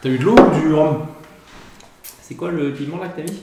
T'as eu de l'eau ou du rhum? C'est quoi le piment là que t'as mis?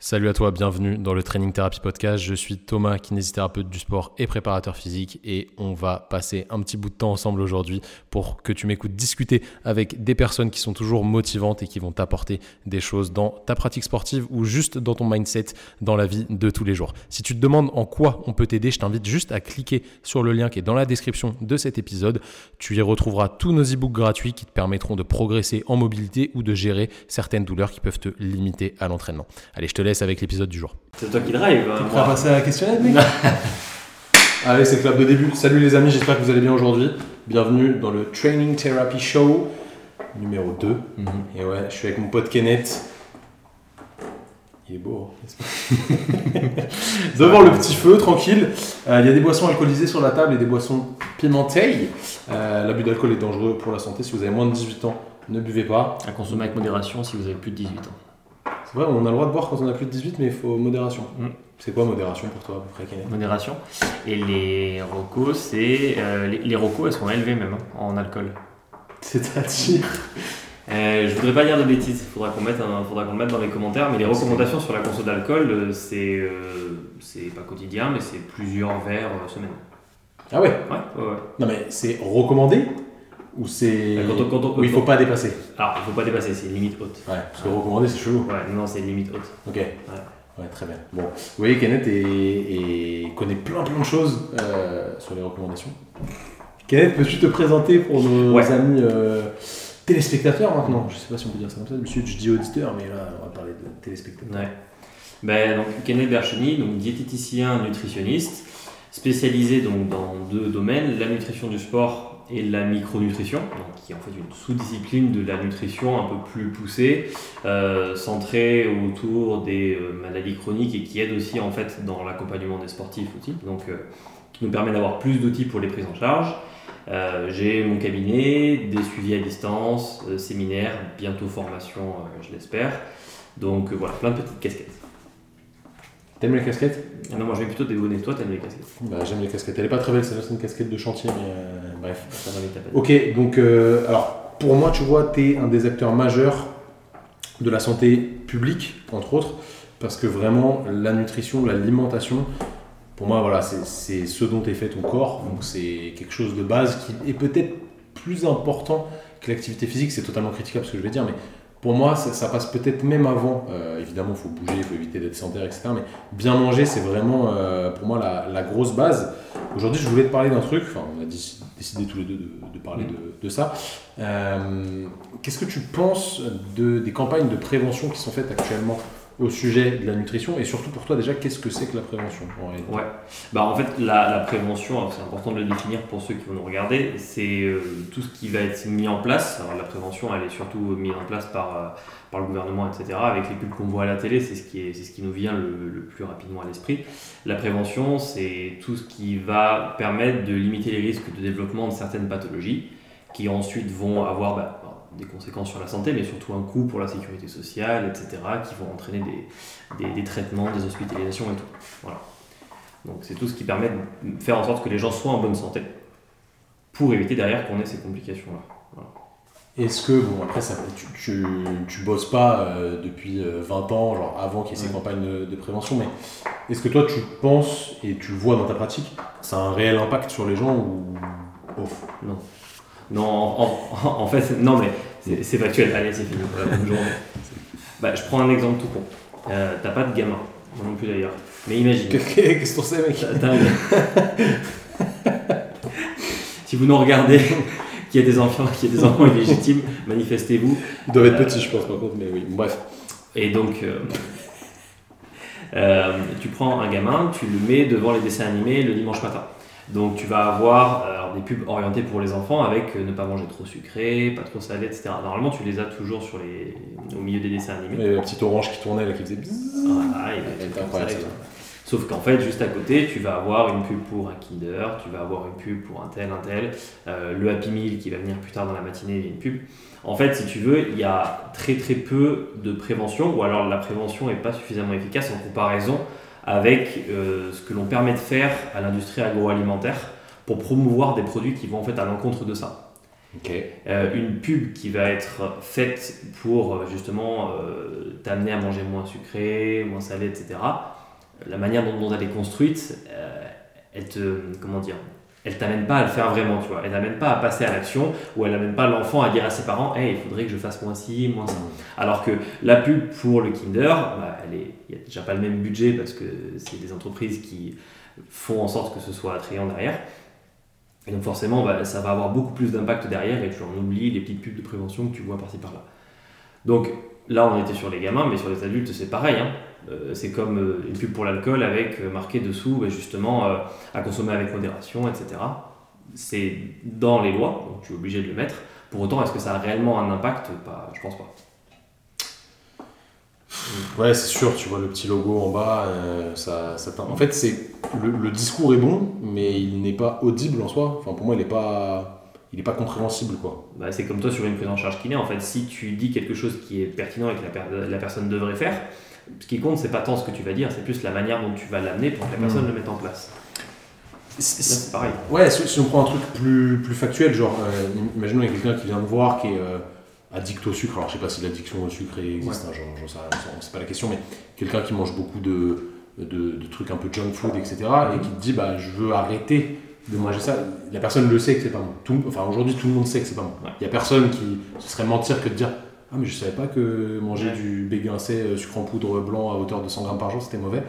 Salut à toi, bienvenue dans le Training Therapy Podcast. Je suis Thomas, kinésithérapeute du sport et préparateur physique et on va passer un petit bout de temps ensemble aujourd'hui pour que tu m'écoutes discuter avec des personnes qui sont toujours motivantes et qui vont t'apporter des choses dans ta pratique sportive ou juste dans ton mindset dans la vie de tous les jours. Si tu te demandes en quoi on peut t'aider, je t'invite juste à cliquer sur le lien qui est dans la description de cet épisode. Tu y retrouveras tous nos e-books gratuits qui te permettront de progresser en mobilité ou de gérer certaines douleurs qui peuvent te limiter à l'entraînement. Allez, je te laisse avec l'épisode du jour. C'est toi qui drive. hein, T'es prêt moi. à passer à la questionnette, mec Allez, c'est le clap de début. Salut les amis, j'espère que vous allez bien aujourd'hui. Bienvenue dans le Training Therapy Show numéro 2. Et ouais, je suis avec mon pote Kenneth. Il est beau, hein, n'est-ce pas Devant le petit feu, tranquille. Euh, Il y a des boissons alcoolisées sur la table et des boissons pimentées. Euh, L'abus d'alcool est dangereux pour la santé. Si vous avez moins de 18 ans, ne buvez pas. À consommer avec modération si vous avez plus de 18 ans. Vrai, on a le droit de boire quand on a plus de 18, mais il faut modération. Mm. C'est quoi modération pour toi à peu près, Kenneth? Modération. Et les rocos, c'est. euh, les, les rocos, elles sont élevées même hein, en alcool. C'est-à-dire? Euh, je voudrais pas dire de bêtises, il faudra qu'on mette, un- faudra qu'on le mette dans les commentaires, mais les recommandations sur la conso d'alcool, euh, c'est. euh, c'est pas quotidien, mais c'est plusieurs verres semaine. Ah ouais? Ouais, ouais, ouais. Non mais c'est recommandé? Ou c'est... Bah, Ou il faut pas dépasser Alors, il faut pas dépasser, c'est une limite haute. Ouais, parce que recommandé c'est chelou. Ouais, non, c'est une limite haute. Ok. Ouais. très bien. Bon, vous voyez, Kenneth est, est- connaît plein plein de choses euh, sur les recommandations. Kenneth, peux-tu te présenter pour nos Ouais. amis euh, téléspectateurs maintenant? Je sais pas si on peut dire ça comme ça, monsieur, je dis auditeur, mais là on va parler de téléspectateurs. Ouais. Ben, donc, Kenneth Bercheny, donc diététicien nutritionniste, spécialisé donc, dans deux domaines, la nutrition du sport et la micronutrition, qui est en fait une sous-discipline de la nutrition un peu plus poussée, euh, centrée autour des euh, maladies chroniques et qui aide aussi en fait dans l'accompagnement des sportifs aussi, donc euh, qui nous permet d'avoir plus d'outils pour les prises en charge. J'ai mon cabinet, des suivis à distance, séminaires, bientôt formation, je l'espère. Donc voilà, plein de petites casquettes. T'aimes les casquettes Ah non, moi je vais plutôt dégonner. Toi, t'aimes les casquettes? bah, J'aime les casquettes. Elle est pas très belle, celle-là c'est une casquette de chantier, mais euh, bref. Ça va vite à peine. Ok, donc euh, alors pour moi, tu vois, tu es un des acteurs majeurs de la santé publique, entre autres, parce que vraiment, la nutrition, l'alimentation, pour moi, voilà, c'est c'est ce dont est fait ton corps, donc c'est quelque chose de base qui est peut-être plus important que l'activité physique, c'est totalement critiquable ce que je vais dire, mais pour moi, ça, ça passe peut-être même avant. Euh, évidemment, il faut bouger, il faut éviter d'être sédentaire, etc. Mais bien manger, c'est vraiment, euh, pour moi, la, la grosse base. Aujourd'hui, je voulais te parler d'un truc, enfin, on a déc- décidé tous les deux de, de parler Mm. de, de ça. Euh, Qu'est-ce que tu penses de, des campagnes de prévention qui sont faites actuellement? Au sujet de la nutrition Et surtout pour toi, déjà, qu'est-ce que c'est que la prévention en réalité? Ouais. Bah, en fait, la, prévention, alors, c'est important de le définir pour ceux qui vont nous regarder, c'est euh, tout ce qui va être mis en place. La prévention, elle est surtout mise en place par, euh, par le gouvernement, etc. Avec les pubs qu'on voit à la télé, c'est ce, qui est- c'est ce qui nous vient le, le plus rapidement à l'esprit. La prévention, c'est tout ce qui va permettre de limiter les risques de développement de certaines pathologies qui ensuite vont avoir bah, des conséquences sur la santé, mais surtout un coût pour la sécurité sociale, etc., qui vont entraîner des, des, des traitements, des hospitalisations et tout. Voilà. Donc c'est tout ce qui permet de faire en sorte que les gens soient en bonne santé pour éviter derrière qu'on ait ces complications-là. Est-ce que, bon, après, ça, tu, tu, tu bosses pas euh, depuis euh, 20 ans, genre avant qu'il y ait ces Ouais. campagnes de, de prévention, mais est-ce que toi, tu penses et tu vois dans ta pratique, ça a un réel impact sur les gens ou off Non, en, en- en fait, non, mais c'est- factuel. Allez, c'est fini. Bah, je prends un exemple tout con. Euh, T'as pas de gamin, moi non plus d'ailleurs. Mais imagine. Qu'est-ce qu'on sait, mec? Un- si vous nous regardez, qu'il y a des enfants, qu'il y a des enfants illégitimes, manifestez-vous. Ils doivent être Euh, petits, je pense, par contre, mais oui. Bref. Et donc, euh, euh, tu prends un gamin, tu le mets devant les dessins animés le dimanche matin. Donc, tu vas avoir euh, alors, des pubs orientées pour les enfants avec euh, ne pas manger trop sucré, pas trop salé, etc. Normalement, tu les as toujours sur les... au milieu des dessins animés. Et la petite orange qui tournait, là, qui faisait bzzz. Voilà, et Elle des était trucs comme incroyable, ça. Sauf qu'en fait, juste à côté, tu vas avoir une pub pour un Kinder, tu vas avoir une pub pour un tel, un tel, euh, le Happy Meal qui va venir plus tard dans la matinée, il y a une pub. En fait, si tu veux, il y a très très peu de prévention, ou alors la prévention n'est pas suffisamment efficace en comparaison avec euh, ce que l'on permet de faire à l'industrie agroalimentaire pour promouvoir des produits qui vont en fait à l'encontre de ça. Euh, une pub qui va être faite pour euh, justement euh, t'amener à manger moins sucré, moins salé, etc. La manière dont, elle est construite, elle te, comment dire, elle t'amène pas à le faire vraiment, tu vois. Elle t'amène pas à passer à l'action ou elle n'amène pas l'enfant à dire à ses parents, hey, il faudrait que je fasse moins ci, moins ça. Alors que la pub pour le Kinder, bah, elle est, il n'y a déjà pas le même budget parce que c'est des entreprises qui font en sorte que ce soit attrayant derrière. Et donc forcément, bah, ça va avoir beaucoup plus d'impact derrière et tu en oublies les petites pubs de prévention que tu vois par-ci par-là. Donc là, on était sur les gamins, mais sur les adultes, c'est pareil. Hein. Euh, c'est comme euh, une pub pour l'alcool avec euh, marqué dessous bah, justement à consommer avec modération, etc. C'est dans les lois, donc tu es obligé de le mettre. Pour autant, est-ce que ça a réellement un impact? Pas, Je pense pas. Ouais, c'est sûr, tu vois le petit logo en bas, ça, En fait, c'est le, discours est bon, mais il n'est pas audible en soi. Enfin, pour moi, il n'est pas, il est pas compréhensible, quoi. Bah, c'est comme toi sur une prise en charge kiné. En fait, si tu dis quelque chose qui est pertinent et que la, la personne devrait faire, ce qui compte, c'est pas tant ce que tu vas dire, c'est plus la manière dont tu vas l'amener pour que la personne hmm. le mette en place. C'est pareil. Ouais, si, on prend un truc plus, plus factuel, genre, euh, imaginons qu'il y a quelqu'un qui vient me voir, qui est euh, addict au sucre, alors je sais pas si l'addiction au sucre existe, ouais. hein, sais c'est pas la question, mais quelqu'un qui mange beaucoup de, de, trucs un peu junk food, etc., et qui te dit bah, je veux arrêter de manger ça, la personne le sait que c'est pas bon. Tout, enfin aujourd'hui tout le monde sait que c'est pas bon. Il y a personne qui ce serait mentir que de dire ah mais je savais pas que manger du BG1C euh, sucre en poudre blanc à hauteur de 100 grammes par jour c'était mauvais.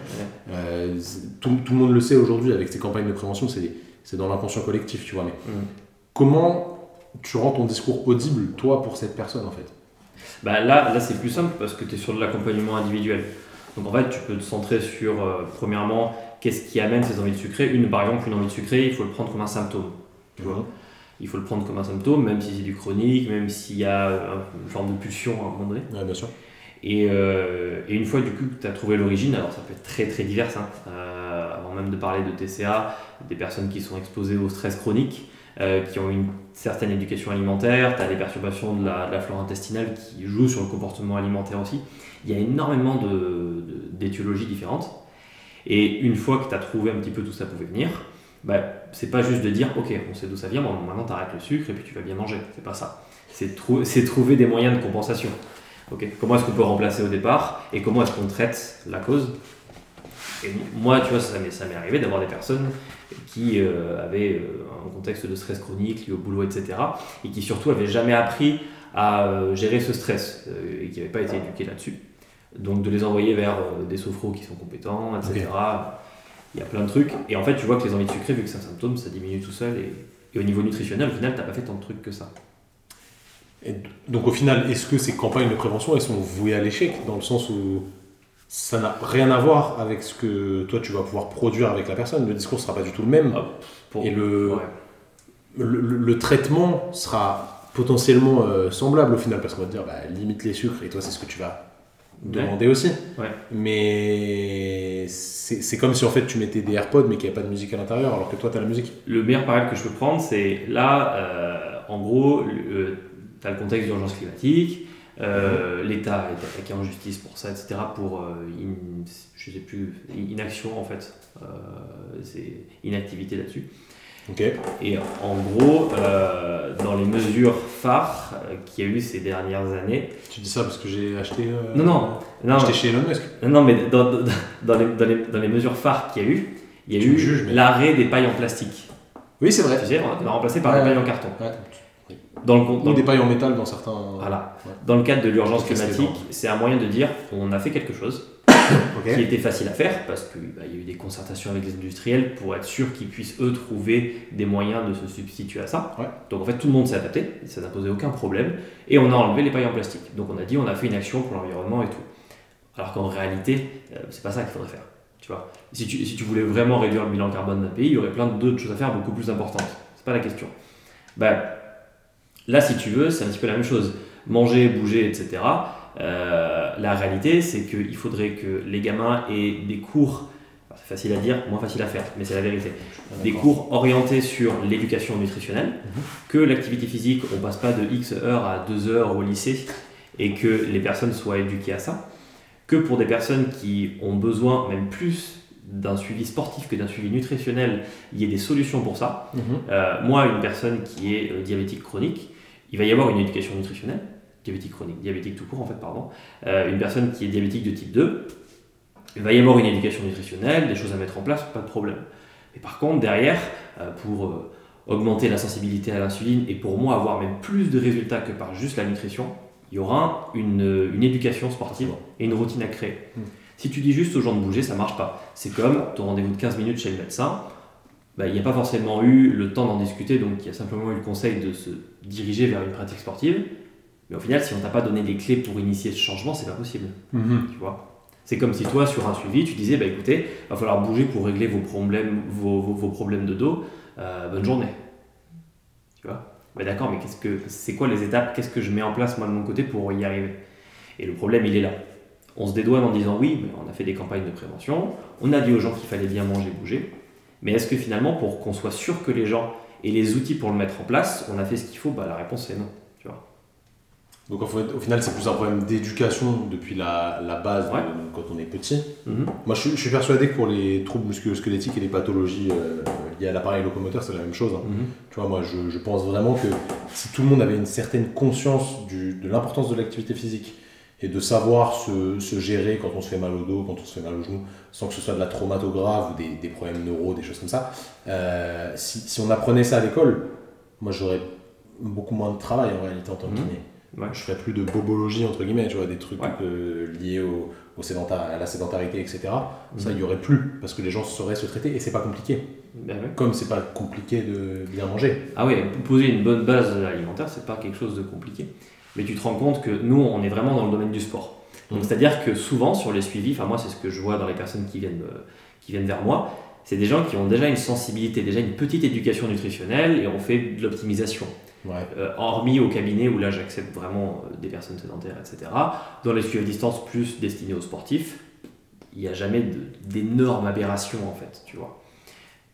Euh, tout, tout, le monde le sait aujourd'hui avec ces campagnes de prévention, c'est dans l'inconscient collectif, tu vois. Mais mm. comment tu rends ton discours audible, toi, pour cette personne, en fait? Bah Là, là c'est plus simple parce que tu es sur de l'accompagnement individuel. Donc, en fait, tu peux te centrer sur, euh, premièrement, qu'est-ce qui amène ces envies de sucrer. Une, par exemple, une envie de sucrer, il faut le prendre comme un symptôme. Tu vois il faut le prendre comme un symptôme, même si c'est du chronique, même s'il y a une forme de pulsion à un moment donné. bien sûr. Et, euh, et, une fois du coup que tu as trouvé l'origine, alors ça peut être très très divers, hein, euh, avant même de parler de TCA, des personnes qui sont exposées au stress chronique, euh, qui ont une certaine éducation alimentaire, tu as des perturbations de la, flore intestinale qui jouent sur le comportement alimentaire aussi. Il y a énormément d'étiologies de, différentes. Et une fois que tu as trouvé un petit peu d'où ça pouvait venir, bah, c'est pas juste de dire ok, on sait d'où ça vient, bon, maintenant tu arrêtes le sucre et puis tu vas bien manger. C'est pas ça. C'est trouver des moyens de compensation. comment est-ce qu'on peut remplacer au départ et comment est-ce qu'on traite la cause? Moi, tu vois, ça m'est arrivé d'avoir des personnes qui euh, avaient euh, un contexte de stress chronique lié au boulot, etc. Et qui surtout n'avaient jamais appris à euh, gérer ce stress et qui n'avaient pas été éduqués là-dessus. Donc de les envoyer vers des sophros qui sont compétents, etc. Il y a plein de trucs. Et en fait, tu vois que les envies de sucrer, vu que c'est un symptôme, ça diminue tout seul. Et, au niveau nutritionnel, au final, tu n'as pas fait tant de trucs que ça. Et donc au final, est-ce que ces campagnes de prévention, elles sont vouées à l'échec Dans le sens où ça n'a rien à voir avec ce que toi tu vas pouvoir produire avec la personne? Le discours sera pas du tout le même. Ah, et le, le, traitement sera potentiellement euh, semblable au final parce qu'on va te dire bah, limite les sucres et toi c'est ce que tu vas demander aussi. Mais c'est comme si en fait tu mettais des AirPods mais qu'il n'y avait pas de musique à l'intérieur alors que toi tu as la musique. Le meilleur parallèle que je peux prendre c'est là, euh, en gros, tu as le contexte d'urgence climatique euh, L'État est attaqué en justice pour ça, etc. Pour euh, je sais plus, inaction en fait, euh, c'est inactivité là-dessus. Et en gros, dans les mesures phares qu'il y a eu ces dernières années. Tu dis ça parce que j'ai acheté. non, non, non. Acheté chez Elon Musk. Non, mais dans, dans, dans, les, dans, les, dans, les, mesures phares qu'il y a eu, il y a eu l'arrêt des pailles en plastique. Oui, c'est vrai. Tu sais, on a remplacé par des pailles en carton. Ouais. Dans le, des pailles en métal dans certains. Voilà. Dans le cadre de l'urgence climatique, c'est un moyen de dire on a fait quelque chose qui était facile à faire parce qu'il bah, y a eu des concertations avec les industriels pour être sûr qu'ils puissent eux trouver des moyens de se substituer à ça. Donc en fait tout le monde s'est adapté, ça n'a posé aucun problème et on a enlevé les pailles en plastique. Donc on a dit on a fait une action pour l'environnement et tout. Alors qu'en réalité, euh, c'est pas ça qu'il faudrait faire. Tu vois si, tu, si tu voulais vraiment réduire le bilan carbone d'un pays, il y aurait plein d'autres choses à faire beaucoup plus importantes. C'est pas la question. Bah, Là, si tu veux, c'est un petit peu la même chose. Manger, bouger, etc. Euh, la réalité, c'est qu'il faudrait que les gamins aient des cours, c'est facile à dire, moins facile à faire, mais c'est la vérité, des cours orientés sur l'éducation nutritionnelle, mhm. que l'activité physique, on passe pas de X heures à 2 heures au lycée, et que les personnes soient éduquées à ça, que pour des personnes qui ont besoin, même plus, d'un suivi sportif que d'un suivi nutritionnel, il y ait des solutions pour ça. Euh, moi, une personne qui est euh, diabétique chronique, il va y avoir une éducation nutritionnelle, diabétique chronique, diabétique tout court en fait, pardon. Euh, une personne qui est diabétique de type 2, il va y avoir une éducation nutritionnelle, des choses à mettre en place, pas de problème. Mais par contre, derrière, pour augmenter la sensibilité à l'insuline et pour moi avoir même plus de résultats que par juste la nutrition, il y aura une, une éducation sportive et une routine à créer. Hmm. Si tu dis juste aux gens de bouger, ça marche pas. C'est comme ton rendez-vous de 15 minutes chez le médecin, bah, il n'y a pas forcément eu le temps d'en discuter, donc il y a simplement eu le conseil de se diriger vers une pratique sportive. Mais au final, si on t'a pas donné les clés pour initier ce changement, c'est pas possible. Mhm. Tu vois? C'est comme si toi, sur un suivi, tu disais, bah écoutez, va falloir bouger pour régler vos problèmes, vos, vos, problèmes de dos. Euh, bonne journée. Tu vois? Bah, D'accord, mais qu'est-ce que c'est quoi les étapes? Qu'est-ce que je mets en place moi de mon côté pour y arriver? Et le problème, il est là on se dédouane en disant oui, mais on a fait des campagnes de prévention, on a dit aux gens qu'il fallait bien manger, bouger. Mais est-ce que finalement, pour qu'on soit sûr que les gens aient les outils pour le mettre en place, on a fait ce qu'il faut? Bah, La réponse est non. Donc au final, c'est plus un problème d'éducation depuis la, base quand on est petit. Mhm. Moi, je, suis persuadé que pour les troubles musculo-squelettiques et les pathologies euh, liées à l'appareil locomoteur, c'est la même chose. Hein. Mhm. Tu vois, moi, je, pense vraiment que si tout le monde avait une certaine conscience de l'importance de l'activité physique, et de savoir se, se, gérer quand on se fait mal au dos, quand on se fait mal au genou, sans que ce soit de la traumatographe ou des, des problèmes neuro, des choses comme ça. Euh, si, si, on apprenait ça à l'école, moi j'aurais beaucoup moins de travail en réalité en tant que mmh. Kiné. Je ferais plus de bobologie, entre guillemets, tu vois, des trucs euh, liés au, au à la sédentarité, etc. Ça, il n'y aurait plus, parce que les gens sauraient se traiter, et c'est pas compliqué. Ben Comme c'est pas compliqué de bien manger. Ah oui, poser une bonne base alimentaire, c'est pas quelque chose de compliqué mais tu te rends compte que nous, on est vraiment dans le domaine du sport. Donc, mm. c'est-à-dire que souvent, sur les suivis, enfin, moi, c'est ce que je vois dans les personnes qui viennent, euh, qui viennent vers moi, c'est des gens qui ont déjà une sensibilité, déjà une petite éducation nutritionnelle et on fait de l'optimisation. Euh, hormis au cabinet où là j'accepte vraiment euh, des personnes sédentaires, etc. Dans les suivis à distance plus destinés aux sportifs, il n'y a jamais d'énormes aberrations en fait, tu vois.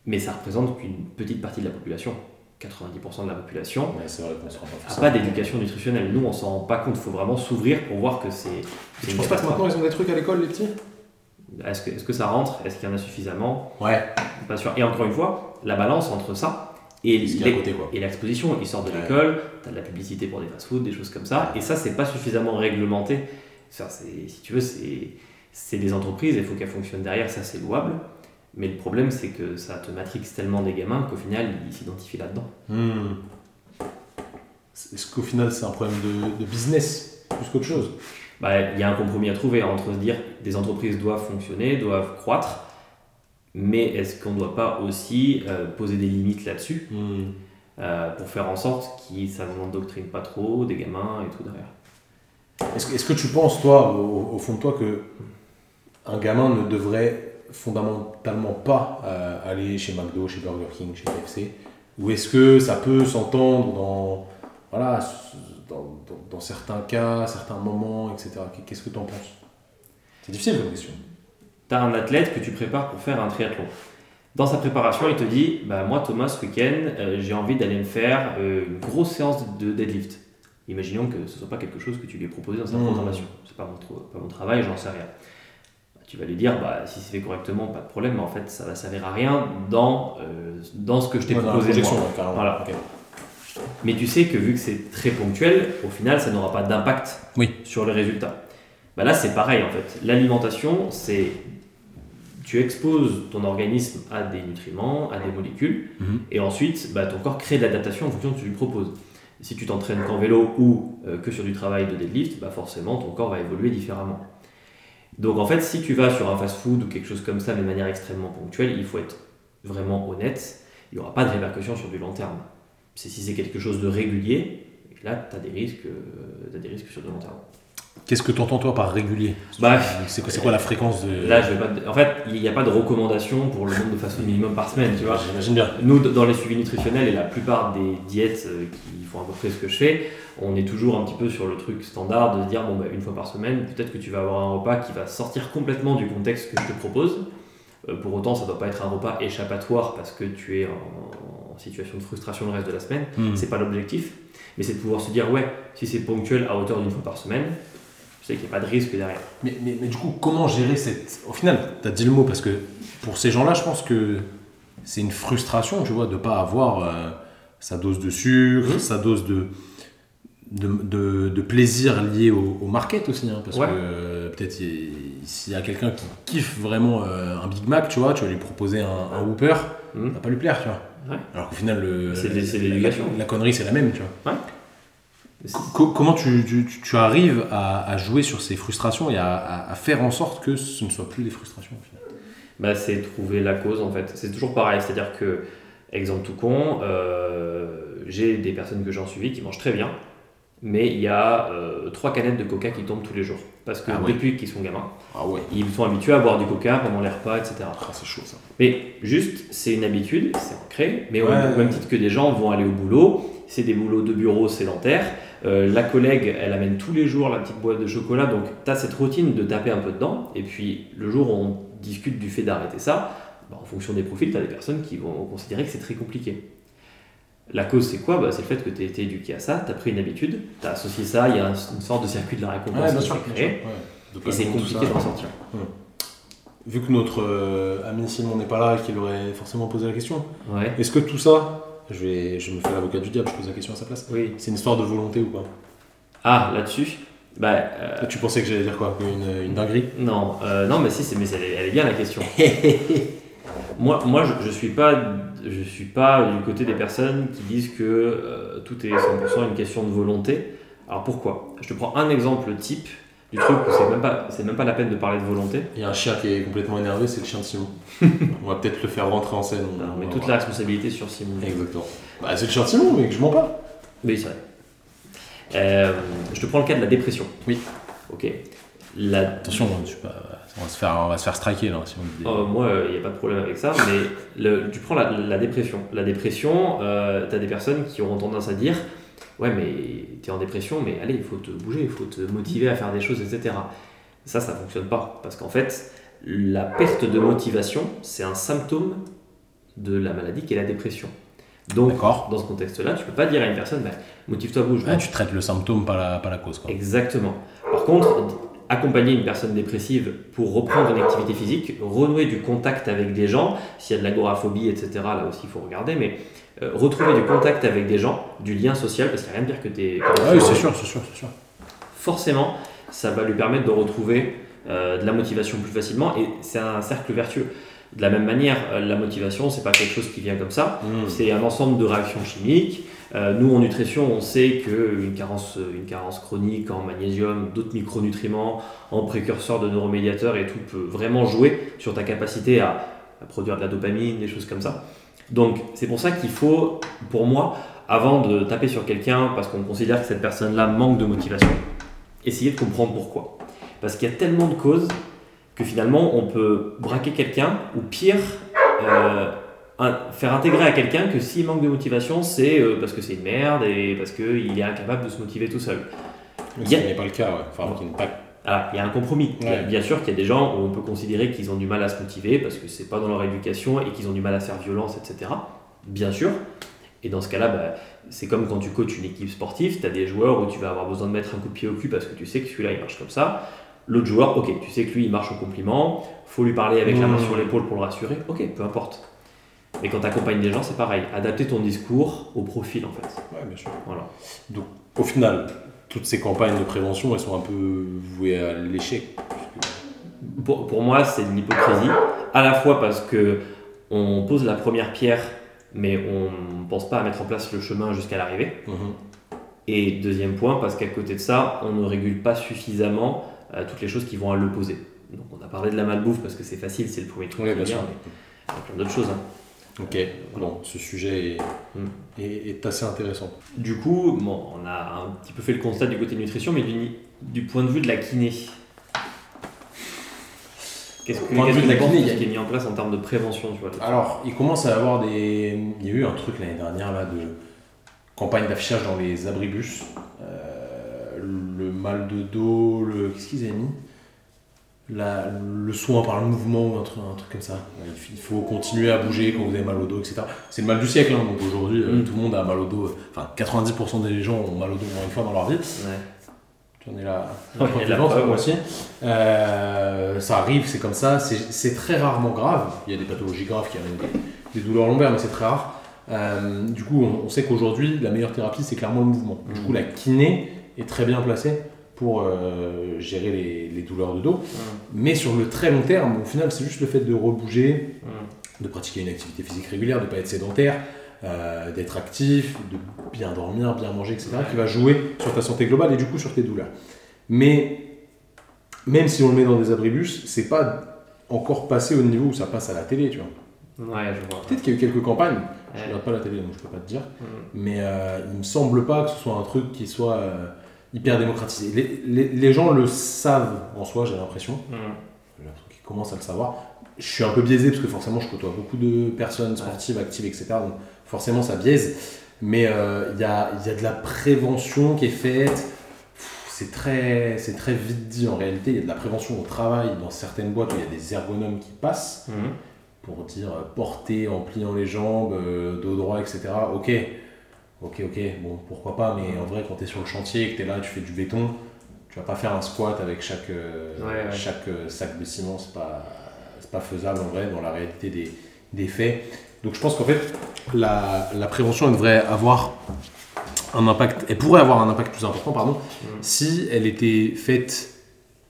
Mais ça représente qu'une petite partie de la population. 90% de la population n'a pas d'éducation nutritionnelle. Nous, on s'en rend pas compte. Il faut vraiment s'ouvrir pour voir que c'est. Tu penses pas que maintenant ils ont des trucs à l'école, les petits? Est-ce que, est que ça rentre? Est-ce qu'il y en a suffisamment? Ouais. Pas sûr. Et encore une fois, la balance entre ça et l'exposition. Ils sortent de l'école, tu as de la publicité pour des fast-foods, des choses comme ça. Et ça, c'est pas suffisamment réglementé. Ça, si tu veux, c'est des entreprises, il faut qu'elles fonctionnent derrière, ça c'est louable. Mais le problème, c'est que ça te matrix tellement des gamins qu'au final, ils s'identifient là-dedans. Hmm. Est-ce qu'au final, c'est un problème de, business plus qu'autre chose? Bah, Il y a un compromis à trouver entre se dire des entreprises doivent fonctionner, doivent croître, mais est-ce qu'on ne doit pas aussi euh, poser des limites là-dessus hmm. euh, pour faire en sorte que ça n'endoctrine pas trop des gamins et tout derrière? Est-ce que tu penses, toi, au, au fond de toi, que un gamin ne devrait fondamentalement pas euh, aller chez McDo, chez Burger King, chez KFC Ou est-ce que ça peut s'entendre dans, voilà, dans, dans, certains cas, certains moments, etc. Qu'est-ce que tu en penses? C'est difficile comme question. Tu as un athlète que tu prépares pour faire un triathlon. Dans sa préparation, il te dit bah, Moi, Thomas, ce week-end, euh, j'ai envie d'aller me faire euh, une grosse séance de deadlift. Imaginons que ce ne soit pas quelque chose que tu lui ai proposé dans sa mmh. programmation. Ce n'est pas, pas mon travail, j'en sais rien tu vas lui dire, bah, si c'est fait correctement, pas de problème, mais en fait, ça va servir à rien dans, euh, dans ce que je t'ai proposé. voilà. Mais tu sais que vu que c'est très ponctuel, au final, ça n'aura pas d'impact oui. sur les résultats. Bah là, c'est pareil en fait. L'alimentation, c'est tu exposes ton organisme à des nutriments, à des molécules, mhm. et ensuite, bah, ton corps crée de l'adaptation en fonction de ce que tu lui proposes. Si tu t'entraînes qu'en vélo ou euh, que sur du travail de deadlift, bah forcément, ton corps va évoluer différemment. Donc en fait, si tu vas sur un fast-food ou quelque chose comme ça, mais de manière extrêmement ponctuelle, il faut être vraiment honnête, il n'y aura pas de répercussions sur du long terme. C'est si c'est quelque chose de régulier, là, tu as, des risques, euh, as des risques sur du long terme. Qu'est-ce que tu entends toi par régulier? Bah, C'est quoi, quoi, la fréquence de... Là, je vais pas... En fait, il n'y a pas de recommandation pour le nombre de fast-food minimum par semaine, tu vois. J'imagine bien. Nous, dans les suivis nutritionnels et la plupart des diètes euh, qui font à peu près ce que je fais, on est toujours un petit peu sur le truc standard de se dire, bon, bah, une fois par semaine, peut-être que tu vas avoir un repas qui va sortir complètement du contexte que je te propose. Euh, pour autant, ça ne doit pas être un repas échappatoire parce que tu es en, situation de frustration le reste de la semaine. Hmm. C'est pas l'objectif, mais c'est de pouvoir se dire, ouais, si c'est ponctuel à hauteur d'une fois par semaine, Tu sais qu'il n'y a pas de risque derrière. Mais, mais, mais du coup, comment gérer cette. Au final, tu as dit le mot parce que pour ces gens-là, je pense que c'est une frustration, tu vois, de ne pas avoir euh, sa dose de sucre, Mhm. sa dose de, de, de- de plaisir lié au, au market aussi. hein, parce Ouais. que euh, peut-être il- s'il y a quelqu'un qui kiffe vraiment euh, un Big Mac, tu vois, tu vas lui proposer un, un Whopper, Mhm. ça va pas lui plaire, tu vois. Ouais. Alors qu'au final, le- la-. La, la connerie, c'est la même, tu vois. Comment tu, tu- tu- arrives à, à jouer sur ces frustrations et à, à- faire en sorte que ce ne soit plus des frustrations Bah, c'est trouver la cause en fait. C'est toujours pareil, c'est-à-dire que, exemple tout con, euh, j'ai des personnes que j'ai en suivi qui mangent très bien, mais il y a euh, trois canettes de coca qui tombent tous les jours. Parce que Ah ouais. depuis qu'ils sont gamins, Ah ouais, ils sont habitués à boire du coca pendant les repas, etc. Ah, c'est chaud ça. Mais juste, c'est une habitude, c'est ancré, mais au Ouais. au même titre que des gens vont aller au boulot, c'est des boulots de bureau sédentaires. Euh, la collègue, elle amène tous les jours la petite boîte de chocolat, donc tu as cette routine de taper un peu dedans, et puis le jour où on discute du fait d'arrêter ça, bah, en fonction des profils, tu as des personnes qui vont considérer que c'est très compliqué. La cause, c'est quoi? Bah, C'est le fait que tu as été éduqué à ça, tu as pris une habitude, tu as associé ça, il y a un- une sorte de circuit de la récompense qui s'est créé, et c'est compliqué d'en sortir. Vu que notre euh, ami Simon n'est pas là et qu'il aurait forcément posé la question, Ouais, est-ce que tout ça, je, vais, je me fais l'avocat du diable, je pose la question à sa place, oui. c'est une histoire de volonté ou pas? Ah, là-dessus? Bah, euh, Tu pensais que j'allais dire quoi? Une, une dinguerie? Non, euh, non, mais si, c'est, mais elle est bien la question. moi, moi, je, je suis pas, je suis pas du côté des personnes qui disent que euh, tout est 100% une question de volonté. Alors pourquoi? Je te prends un exemple type où c'est même pas, c'est même pas la peine de parler de volonté. Il y a un chien qui est complètement énervé, c'est le chien de Simon. on va peut-être le faire rentrer en scène. on- Non, on mais toute voir. la responsabilité sur Simon. Exactement. Bah, c'est le chien de Simon, mais que je mens pas. Oui, c'est vrai. Euh, je te prends le cas de la dépression. Oui. Ok. La Attention, tu peux- on, va se faire, on va se faire striker là. Si on dit- Euh, moi, il n'y a pas de problème avec ça, mais le- tu prends la, la dépression. La dépression, tu as des personnes qui auront tendance à dire Ouais, mais tu es en dépression, mais allez, il faut te bouger, il faut te motiver à faire des choses, etc. Ça, ça ne fonctionne pas. Parce qu'en fait, la perte de motivation, c'est un symptôme de la maladie qui est la dépression. Donc, dans ce contexte-là, tu peux pas dire à une personne bah, Motive-toi, bouge. Ah, tu traites le symptôme, pas la, pas la cause. Quoi. Exactement. Par contre, accompagner une personne dépressive pour reprendre une activité physique, renouer du contact avec des gens, s'il y a de l'agoraphobie, etc., là aussi il faut regarder, mais euh, retrouver du contact avec des gens, du lien social, parce qu'il n'y a rien de pire que tes Ah oui, c'est sûr, c'est sûr, c'est sûr. Forcément, ça va lui permettre de retrouver euh, de la motivation plus facilement, et c'est un cercle vertueux. De la même manière, euh, la motivation, c'est pas quelque chose qui vient comme ça. Mmh. C'est un ensemble de réactions chimiques. Euh, nous, en nutrition, on sait qu'une carence, une carence chronique en magnésium, d'autres micronutriments, en précurseurs de neuromédiateurs et tout peut vraiment jouer sur ta capacité à, à produire de la dopamine, des choses comme ça. Donc, c'est pour ça qu'il faut, pour moi, avant de taper sur quelqu'un parce qu'on considère que cette personne-là manque de motivation, essayer de comprendre pourquoi. Parce qu'il y a tellement de causes que finalement, on peut braquer quelqu'un ou pire, euh, un- faire intégrer à quelqu'un que s'il manque de motivation, c'est euh, parce que c'est une merde et parce qu'il est incapable de se motiver tout seul. Mais ce n'est pas le cas, ouais. Enfin, qu'il n'est pas- Alors, il y a un compromis. Ouais. Bien sûr qu'il y a des gens où on peut considérer qu'ils ont du mal à se motiver parce que c'est pas dans leur éducation et qu'ils ont du mal à faire violence, etc. Bien sûr. Et dans ce cas-là, bah, c'est comme quand tu coaches une équipe sportive, tu as des joueurs où tu vas avoir besoin de mettre un coup de pied au cul parce que tu sais que celui-là il marche comme ça. L'autre joueur, ok, tu sais que lui il marche au compliment, faut lui parler avec la main Mmh. sur l'épaule pour le rassurer, ok, peu importe. Mais quand tu accompagnes des gens, c'est pareil. Adapter ton discours au profil en fait. Ouais, bien sûr. Voilà. Donc, au final, toutes ces campagnes de prévention, elles sont un peu vouées à l'échec. Pour, pour moi, c'est de l'hypocrisie, à la fois parce que on pose la première pierre, mais on ne pense pas à mettre en place le chemin jusqu'à l'arrivée. Mhm. Et deuxième point, parce qu'à côté de ça, on ne régule pas suffisamment euh, toutes les choses qui vont à l'opposé. Donc on a parlé de la malbouffe parce que c'est facile, c'est le premier truc. Oui, bien sûr. Il y a plein d'autres choses. hein. Ok, bon, ce sujet est, Mm. est- est assez intéressant. Du coup, bon, on a un petit peu fait le constat du côté nutrition, mais du, du point de vue de la kiné. Qu'est-ce que Point de que de la kiné, il y a- qui est mis en place en termes de prévention tu vois, Alors, il commence à y avoir des. Il y a eu un truc l'année dernière là de campagne d'affichage dans les abribus. Euh, le mal de dos, le. Qu'est-ce qu'ils avaient mis? La- Le soin par le mouvement ou un truc, un truc comme ça. Il faut continuer à bouger quand vous avez mal au dos, etc. C'est le mal du siècle, hein, donc aujourd'hui euh, Mm. tout le monde a mal au dos. Enfin, 90% des gens ont mal au dos moins une fois dans leur vie. Ouais. J'en ai la, Ouais, la preuve, moi aussi. Euh, ça arrive, c'est comme ça. C'est très rarement grave. Il y a des pathologies graves qui amènent des, des douleurs lombaires, mais c'est très rare. Euh, du coup, on, on sait qu'aujourd'hui, la meilleure thérapie, c'est clairement le mouvement. Du coup, la kiné est très bien placée pour euh, gérer les, les douleurs de dos. Mmh, Mais sur le très long terme, au final, c'est juste le fait de rebouger, mmh. de pratiquer une activité physique régulière, de ne pas être sédentaire, euh, d'être actif, de bien dormir, bien manger, etc., qui va jouer sur ta santé globale et du coup sur tes douleurs. Mais même si on le met dans des abribus, c'est pas encore passé au niveau où ça passe à la télé, tu vois. Ouais, je vois. Peut-être qu'il y a eu quelques campagnes, je Ouais. regarde pas la télé donc je peux pas te dire, Mmh. mais euh, il me semble pas que ce soit un truc qui soit euh, hyper démocratisé. Les, les- les gens le savent en soi, j'ai l'impression. Mmh. J'ai l'impression qu'ils commencent à le savoir. Je suis un peu biaisé parce que forcément je côtoie beaucoup de personnes sportives, actives, etc. Donc forcément ça biaise. Mais euh, il y, a, y a de la prévention qui est faite. C'est très, c'est très vite dit en réalité. Il y a de la prévention au travail dans certaines boîtes où il y a des ergonomes qui passent Mmh. pour dire euh, porter en pliant les jambes, euh, dos droit, etc. Ok, ok, ok, bon, pourquoi pas, mais en vrai, quand tu es sur le chantier et que tu es là, tu fais du béton, tu vas pas faire un squat avec chaque, euh, Ouais, ouais. chaque euh, sac de ciment, c'est pas, pas faisable en vrai dans la réalité des, des faits. Donc je pense qu'en fait, la, la prévention, elle devrait avoir un impact, elle pourrait avoir un impact plus important, pardon, Mm. si elle était faite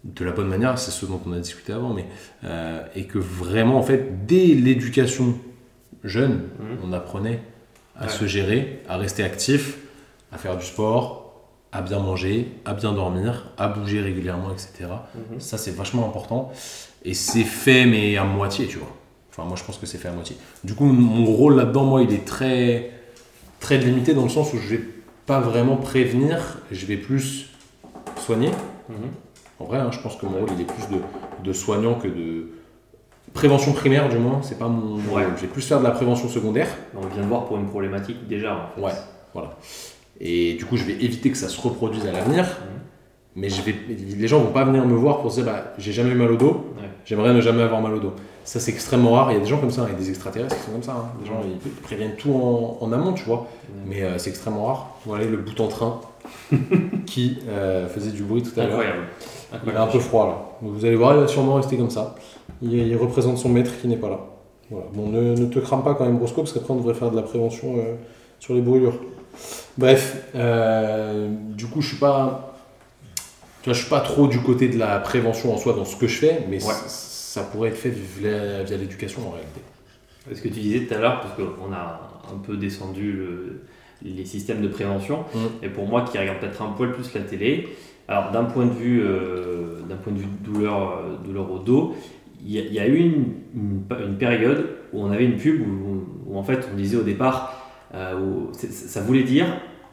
de la bonne manière, c'est ce dont on a discuté avant, mais euh, et que vraiment, en fait, dès l'éducation jeune, Mhm. on apprenait à Ouais. se gérer, à rester actif, à faire du sport, à bien manger, à bien dormir, à bouger régulièrement, etc. Mhm. Ça, c'est vachement important. Et c'est fait, mais à moitié, tu vois. Enfin, moi, je pense que c'est fait à moitié. Du coup, mon rôle là-dedans, moi, il est très, très limité dans le sens où je vais pas vraiment prévenir, je vais plus soigner. Mhm. En vrai, hein, je pense que mon rôle, il est plus de, de soignant que de prévention primaire, du moins. C'est pas mon Ouais. Je vais plus faire de la prévention secondaire. On vient de voir pour une problématique déjà. En fait. Ouais, voilà. Et du coup, je vais éviter que ça se reproduise à l'avenir. Mhm. Mais je vais, les gens vont pas venir me voir pour se dire, bah, j'ai jamais eu mal au dos. Ouais. J'aimerais ne jamais avoir mal au dos. Ça, c'est extrêmement rare. Il y a des gens comme ça, il y a des extraterrestres qui sont comme ça. hein. Des gens, ils, ils préviennent tout en, en amont, tu vois. Mhm. Mais euh, c'est extrêmement rare. Voilà le bout en train qui euh, faisait du bruit tout à l'heure. Incroyable. Il est un peu froid là. Donc, vous allez voir, il va sûrement rester comme ça. Il, il représente son maître qui n'est pas là. Voilà. Bon, ne, ne te crame pas quand même, Brosco, parce qu'après on devrait faire de la prévention euh, sur les brûlures. Bref, euh, du coup, je suis pas. Tu vois, je suis pas trop du côté de la prévention en soi dans ce que je fais, mais Ouais. ça pourrait être fait via, via l'éducation en réalité. Ce que tu disais tout à l'heure, parce qu'on a un peu descendu le- les systèmes de prévention, Mhm. et pour moi qui regarde peut-être un poil plus la télé, alors d'un point de vue, euh, d'un point de vue douleur, douleur au dos, y, y a eu une, une, une période où on avait une pub où, où en fait on disait au départ, euh, où ça voulait dire,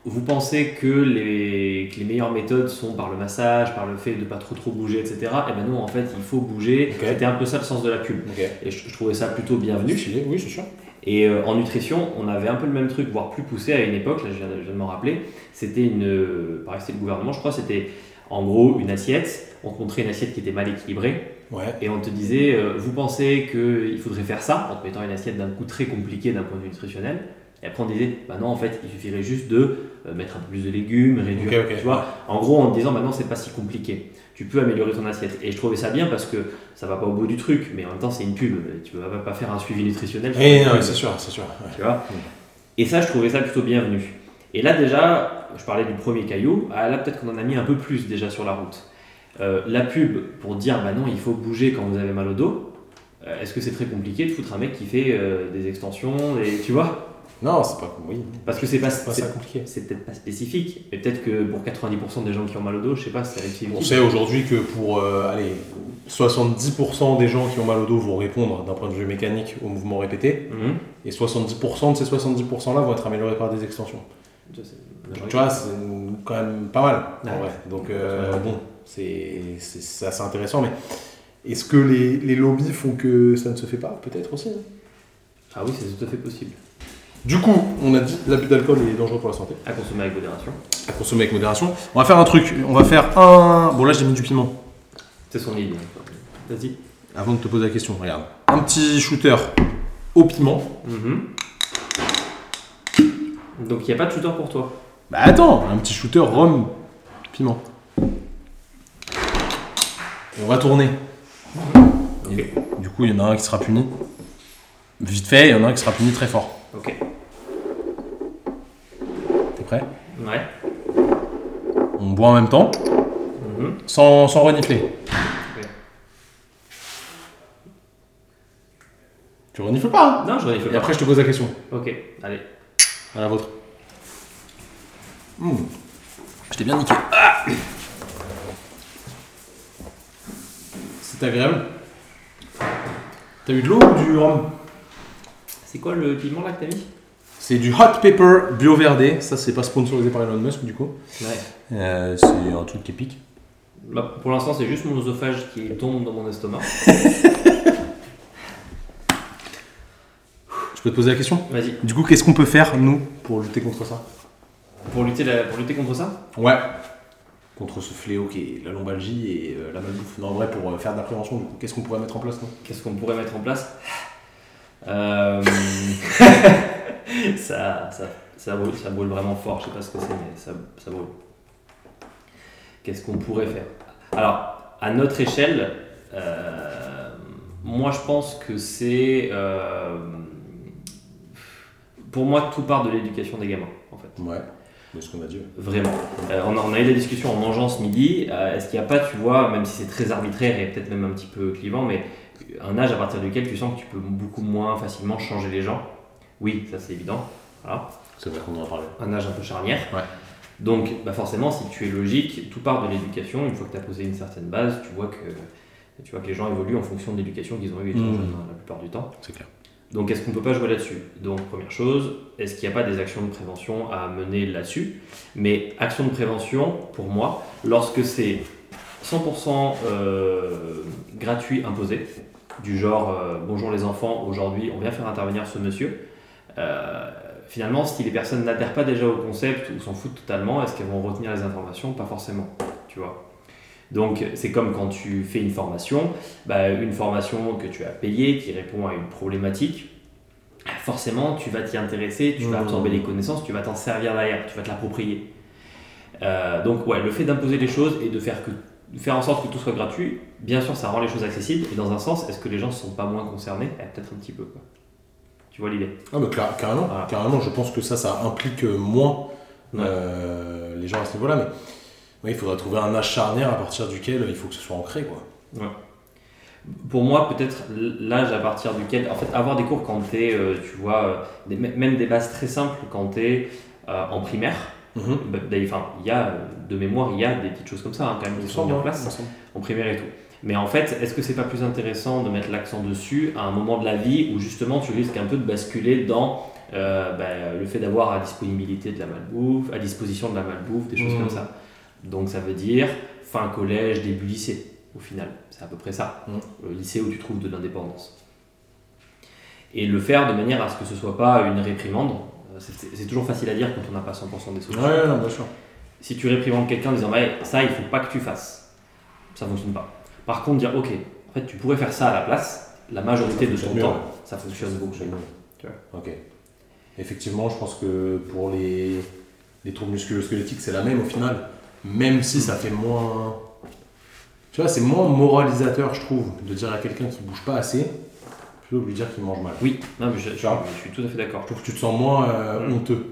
vous pensez que les, que les meilleures méthodes sont par le massage, par le fait de ne pas trop trop bouger, etc. Et ben non, en fait, il faut bouger. Ok. C'était un peu ça le sens de la pub. Et je, je trouvais ça plutôt bienvenu. Oui, c'est sûr. Et euh, en nutrition, on avait un peu le même truc, voire plus poussé à une époque, là je viens de, de m'en rappeler. C'était une. euh, pareil, c'était le gouvernement, je crois, c'était en gros une assiette. On te montrait une assiette qui était mal équilibrée Ouais. et on te disait euh, Vous pensez qu'il faudrait faire ça en te mettant une assiette d'un coup très compliqué d'un point de vue nutritionnel Et après on disait Bah non, en fait, il suffirait juste de euh, mettre un peu plus de légumes, réduire. Tu vois En gros, en te disant Maintenant, c'est pas si compliqué. Tu peux améliorer ton assiette. Et je trouvais ça bien parce que ça va pas au bout du truc, mais en même temps, c'est une pub. Tu vas pas faire un suivi nutritionnel. sur Eh, non, c'est sûr, c'est sûr. ouais. Tu vois. Et ça, je trouvais ça plutôt bienvenu. Et là, déjà, je parlais du premier caillou. Ah, là, peut-être qu'on en a mis un peu plus déjà sur la route. Euh, la pub pour dire, bah non, il faut bouger quand vous avez mal au dos. euh, Est-ce que c'est très compliqué de foutre un mec qui fait euh, des extensions et tu vois? Non, c'est pas. Oui, Parce que c'est pas, pas ça compliqué. c'est peut-être pas spécifique, mais peut-être que pour 90% des gens qui ont mal au dos, je sais pas, c'est On sait aujourd'hui que pour allez, 70% des gens qui ont mal au dos vont répondre d'un point de vue mécanique au mouvement répété, Mhm. et 70% de ces 70% là vont être améliorés par des extensions. Je sais. Tu vois, c'est quand même pas mal en Ouais. vrai. Donc bon, c'est c'est- c'est assez intéressant, mais est-ce que les, les lobbies font que ça ne se fait pas? Peut-être aussi. hein. Ah oui, c'est tout à fait possible. Du coup, on a dit l'abus d'alcool est dangereux pour la santé. À consommer avec modération. À consommer avec modération. On va faire un truc. On va faire un. Bon là j'ai mis du piment. C'est son idée. Vas-y. Avant de te poser la question, regarde. Un petit shooter au piment. Mhm. Donc il n'y a pas de shooter pour toi. Bah attends, un petit shooter rhum piment. Et on va tourner. Et du coup, il y en a un qui sera puni vite fait, et il y en a un qui sera puni très fort. Ok. T'es prêt? Ouais. On boit en même temps, Mhm. sans, sans renifler. Tu renifles pas hein? Non, je renifle Et pas. après, je te pose la question. Ok, allez. À la vôtre. Mmh. Je t'ai bien niqué. Ah C'est agréable. T'as eu de l'eau ou du rhum? C'est quoi le piment là que t'as mis? C'est du hot pepper bio verdé. Ça, c'est pas sponsorisé par Elon Musk du coup. Ouais. Euh, c'est un truc qui pique. Bah, pour l'instant, c'est juste mon oesophage qui tombe dans mon estomac. Je peux te poser la question? Vas-y. Du coup, qu'est-ce qu'on peut faire, nous, pour lutter contre ça? Pour lutter, la- pour lutter contre ça? Ouais. Contre ce fléau qui est la lombalgie et euh, la malbouffe. Non, en vrai, pour euh, faire de la prévention, du coup, qu'est-ce qu'on pourrait mettre en place, non Qu'est-ce qu'on pourrait mettre en place? Euh, ça, ça, ça, brûle, ça brûle vraiment fort, je sais pas ce que c'est, mais ça, ça brûle. Qu'est-ce qu'on pourrait faire? Alors, à notre échelle, moi je pense que c'est. pour moi, tout part de l'éducation des gamins, en fait. Ouais. Mais ce qu'on a dit. Vraiment. Euh, on, a, on a eu la discussion en mangeant ce midi. Euh, Est-ce qu'il n'y a pas, tu vois, même si c'est très arbitraire et peut-être même un petit peu clivant, mais un âge à partir duquel tu sens que tu peux beaucoup moins facilement changer les gens? Oui, ça c'est évident. Voilà. C'est vrai qu'on en a parlé. Un âge un peu charnière. Ouais. Donc, bah forcément, si tu es logique, tout part de l'éducation. Une fois que tu as posé une certaine base, tu vois que, tu vois que les gens évoluent en fonction de l'éducation qu'ils ont eue étant jeunes, hein, la plupart du temps. C'est clair. Donc, est-ce qu'on ne peut pas jouer là-dessus? Donc, première chose, est-ce qu'il n'y a pas des actions de prévention à mener là-dessus? Mais actions de prévention, pour moi, lorsque c'est 100% euh, gratuit imposé, du genre euh, bonjour les enfants, aujourd'hui on vient faire intervenir ce monsieur, euh, finalement, si les personnes n'adhèrent pas déjà au concept ou s'en foutent totalement, est-ce qu'elles vont retenir les informations? Pas forcément, tu vois. Donc, c'est comme quand tu fais une formation, bah, une formation que tu as payée, qui répond à une problématique, forcément, tu vas t'y intéresser, tu vas Mmh. absorber les connaissances, tu vas t'en servir derrière, tu vas te l'approprier. Euh, donc, ouais, le fait d'imposer les choses et de faire, que, de faire en sorte que tout soit gratuit, bien sûr, ça rend les choses accessibles. Et dans un sens, est-ce que les gens ne sont pas moins concernés? Eh, Peut-être un petit peu. Quoi. Tu vois l'idée? Ah, clar- carrément. Voilà. Carrément, je pense que ça, ça implique moins Ouais. euh, les gens à ce niveau-là. Mais oui, il faudrait trouver un âge charnière à partir duquel il faut que ce soit ancré, quoi. Pour moi, peut-être l'âge à partir duquel, en fait, avoir des cours quand tu es, tu vois, euh, des- même des bases très simples quand tu es en primaire. Bah, Enfin, il y a, euh, de mémoire, il y a des petites choses comme ça hein, quand même qui sont mises en place. en primaire et tout. Mais en fait, est-ce que c'est pas plus intéressant de mettre l'accent dessus à un moment de la vie où justement tu risques un peu de basculer dans euh, bah, le fait d'avoir à disponibilité de la malbouffe, à disposition de la malbouffe, des choses Mhm. comme ça? Donc ça veut dire fin collège, début lycée au final. C'est à peu près ça. Mhm. Le lycée où tu trouves de l'indépendance. Et le faire de manière à ce que ce soit pas une réprimande. Euh, C'est toujours facile à dire quand on n'a pas 100% des solutions Ouais, non, bien sûr. si tu réprimandes quelqu'un en disant bah, ça il faut pas que tu fasses, ça fonctionne pas. Par contre dire ok, en fait tu pourrais faire ça à la place, la majorité de ton temps, ça fonctionne beaucoup mieux. Ok. Effectivement, je pense que pour les, les troubles musculo-squelettiques, c'est la même au final. Même si ça fait moins. Tu vois, c'est moins moralisateur, je trouve, de dire à quelqu'un qui bouge pas assez, plutôt que de lui dire qu'il mange mal. Oui, non, mais je, suis tout à fait d'accord. Je trouve que tu te sens moins euh, Mm. honteux.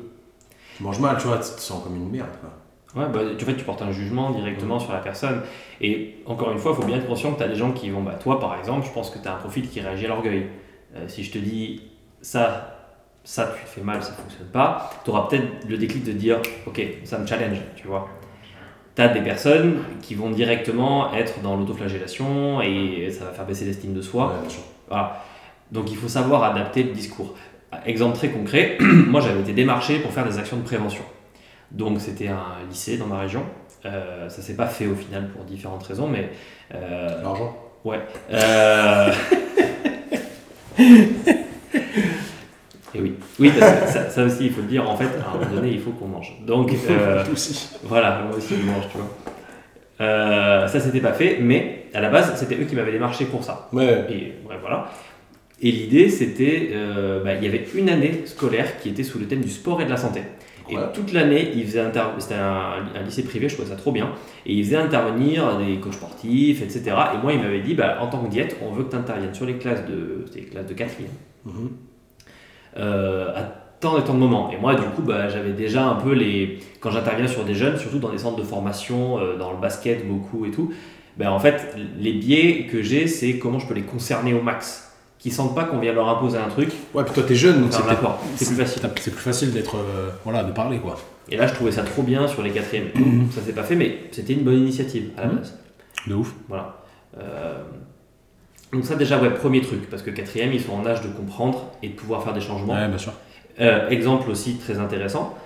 Tu manges mal, tu vois, tu te sens comme une merde. Quoi. Ouais, bah, tu, en fait, tu portes un jugement directement sur la personne. Et encore une fois, il faut bien être conscient que tu as des gens qui vont, bah, toi par exemple, je pense que tu as un profil qui réagit à l'orgueil. Euh, si je te dis ça, ça tu te fais mal, ça fonctionne pas, tu auras peut-être le déclic de dire ok, ça me challenge, tu vois. Tu as des personnes qui vont directement être dans l'autoflagellation et ça va faire baisser l'estime de soi. Ouais. Voilà. Donc il faut savoir adapter le discours. Exemple très concret, moi j'avais été démarché pour faire des actions de prévention. Donc c'était un lycée dans ma région. Euh, ça s'est pas fait au final pour différentes raisons, mais euh, L'argent ouais. Euh, Et oui, oui parce que ça, ça aussi il faut le dire. En fait, à un moment donné, il faut qu'on mange. Donc euh, voilà, moi aussi je mange, tu vois. Euh, ça s'était pas fait, mais à la base c'était eux qui m'avaient démarché pour ça. Ouais. Et voilà. Et l'idée, c'était, euh, bah, il y avait une année scolaire qui était sous le thème du sport et de la santé. Et Ouais. toute l'année, il faisait inter- c'était un, un lycée privé, je trouvais ça trop bien. Et il faisait intervenir des coachs sportifs, etc. Et moi, il m'avait dit, bah, en tant que diète, on veut que tu interviennes sur les classes de, c'était les classes de quatrième, Mhm. euh, à tant et tant de moments. Et moi, du coup, bah, j'avais déjà un peu les. Quand j'interviens sur des jeunes, surtout dans des centres de formation, euh, dans le basket beaucoup et tout, bah, en fait, les biais que j'ai, c'est comment je peux les concerner au max. Qu'ils sentent pas qu'on vient leur imposer un truc, Ouais, puis toi, t'es jeune, donc c'est plus facile. c'est plus facile d'être. euh, voilà, de parler, quoi. Et là, je trouvais ça trop bien sur les quatrièmes. Mhm. Ça s'est pas fait, mais c'était une bonne initiative à la Mhm. base. De ouf. Voilà. Euh, donc ça déjà, ouais, premier truc, parce que quatrième, ils sont en âge de comprendre et de pouvoir faire des changements. Ouais, bien sûr. Euh, exemple aussi très intéressant,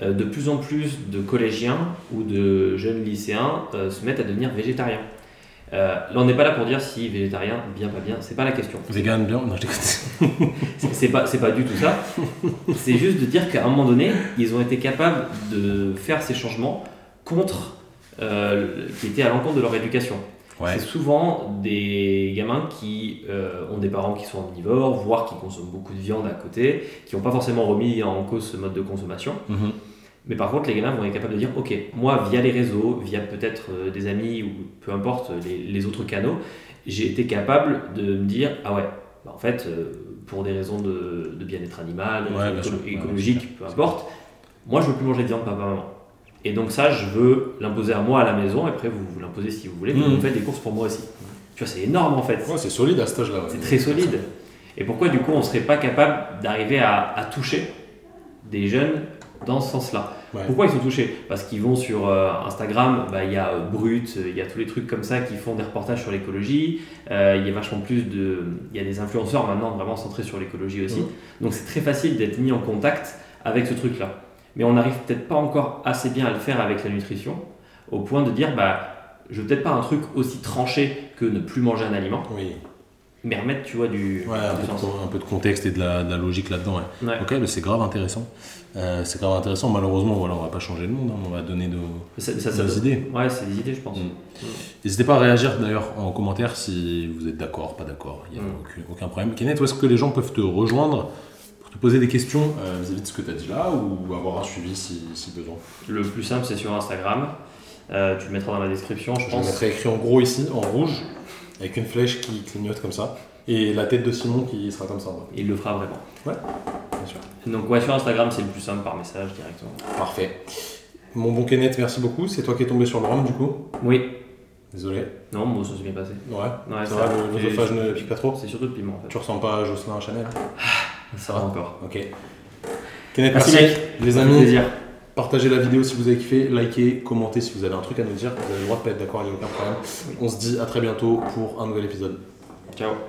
euh, de plus en plus de collégiens ou de jeunes lycéens euh, se mettent à devenir végétariens. Là, on n'est pas là pour dire si végétarien, bien, pas bien, c'est pas la question. Vegan, bien. Non. C'est pas, pas du tout ça. C'est juste de dire qu'à un moment donné, ils ont été capables de faire ces changements contre, qui étaient à l'encontre de leur éducation. Ouais. C'est souvent des gamins qui euh, ont des parents qui sont omnivores, voire qui consomment beaucoup de viande à côté, qui n'ont pas forcément remis en cause ce mode de consommation. Mhm. Mais par contre, les gamins vont être capables de dire Ok, moi, via les réseaux, via peut-être euh, des amis ou peu importe les, les autres canaux, j'ai été capable de me dire Ah ouais, bah, en fait, euh, pour des raisons de, de bien-être animal, Ouais, raisons bien sûr. écolo- Ouais, écologiques, c'est peu importe, moi, je veux plus manger de viande, papa, maman. Et donc, ça, je veux l'imposer à moi à la maison, et après, vous, vous l'imposez si vous voulez, mais Mhm. vous faites des courses pour moi aussi. Tu vois, c'est énorme en fait. Ouais, c'est solide à âge-là. ouais. C'est très solide. Et pourquoi du coup on ne serait pas capable d'arriver à, à toucher des jeunes dans ce sens-là? Ouais. Pourquoi ils sont touchés? Parce qu'ils vont sur euh, Instagram, bah, il y a euh, Brut, euh, il y a tous les trucs comme ça qui font des reportages sur l'écologie. Euh, Il y a vachement plus de. Il y a des influenceurs maintenant vraiment centrés sur l'écologie aussi. Mhm. Donc c'est très facile d'être mis en contact avec ce truc-là. Mais on n'arrive peut-être pas encore assez bien à le faire avec la nutrition, au point de dire bah, je veux peut-être pas un truc aussi tranché que ne plus manger un aliment Oui. mais remettre, tu vois, du, Ouais, un du peu, de, sens. con- un peu de contexte et de la, de la logique là-dedans. Ouais. Ok, mais c'est grave intéressant. Euh, c'est grave intéressant. Malheureusement, voilà, on va pas changer le monde. hein, On va donner nos, Ça, ça, nos idées. Ouais, c'est des idées, je pense. Mm. N'hésitez pas à réagir d'ailleurs en commentaire si vous êtes d'accord, pas d'accord. Il n'y a Mm. aucun, aucun problème. Kenneth, où est-ce que les gens peuvent te rejoindre pour te poser des questions euh, vis-à-vis de ce que tu as dit là ou avoir un suivi si, si besoin Le plus simple, c'est sur Instagram. Euh, tu le mettras dans la description, je Je pense. mettrai écrit en gros ici, en rouge, avec une flèche qui clignote comme ça. Et la tête de Simon qui sera comme ça. Il le fera vraiment. Bien sûr. Donc, ouais, sur Instagram, c'est le plus simple par message directement. Parfait. Mon bon Kenneth, merci beaucoup. C'est toi qui es tombé sur le rhum du coup? Oui. Désolé. Non, moi, ça s'est bien passé. Ouais. Ouais, ça va, le- c'est- l'œsophage ne pique pas trop? C'est surtout le piment, en fait. Tu ressens pas Jocelyn Chanel? Ça va encore. Ok. Kenneth, Merci, merci. mec. Les amis, plaisir. partagez la vidéo si vous avez kiffé, likez, commentez si vous avez un truc à nous dire. Vous avez le droit de pas être d'accord, il n'y a aucun problème. On se dit à très bientôt pour un nouvel épisode. Ciao.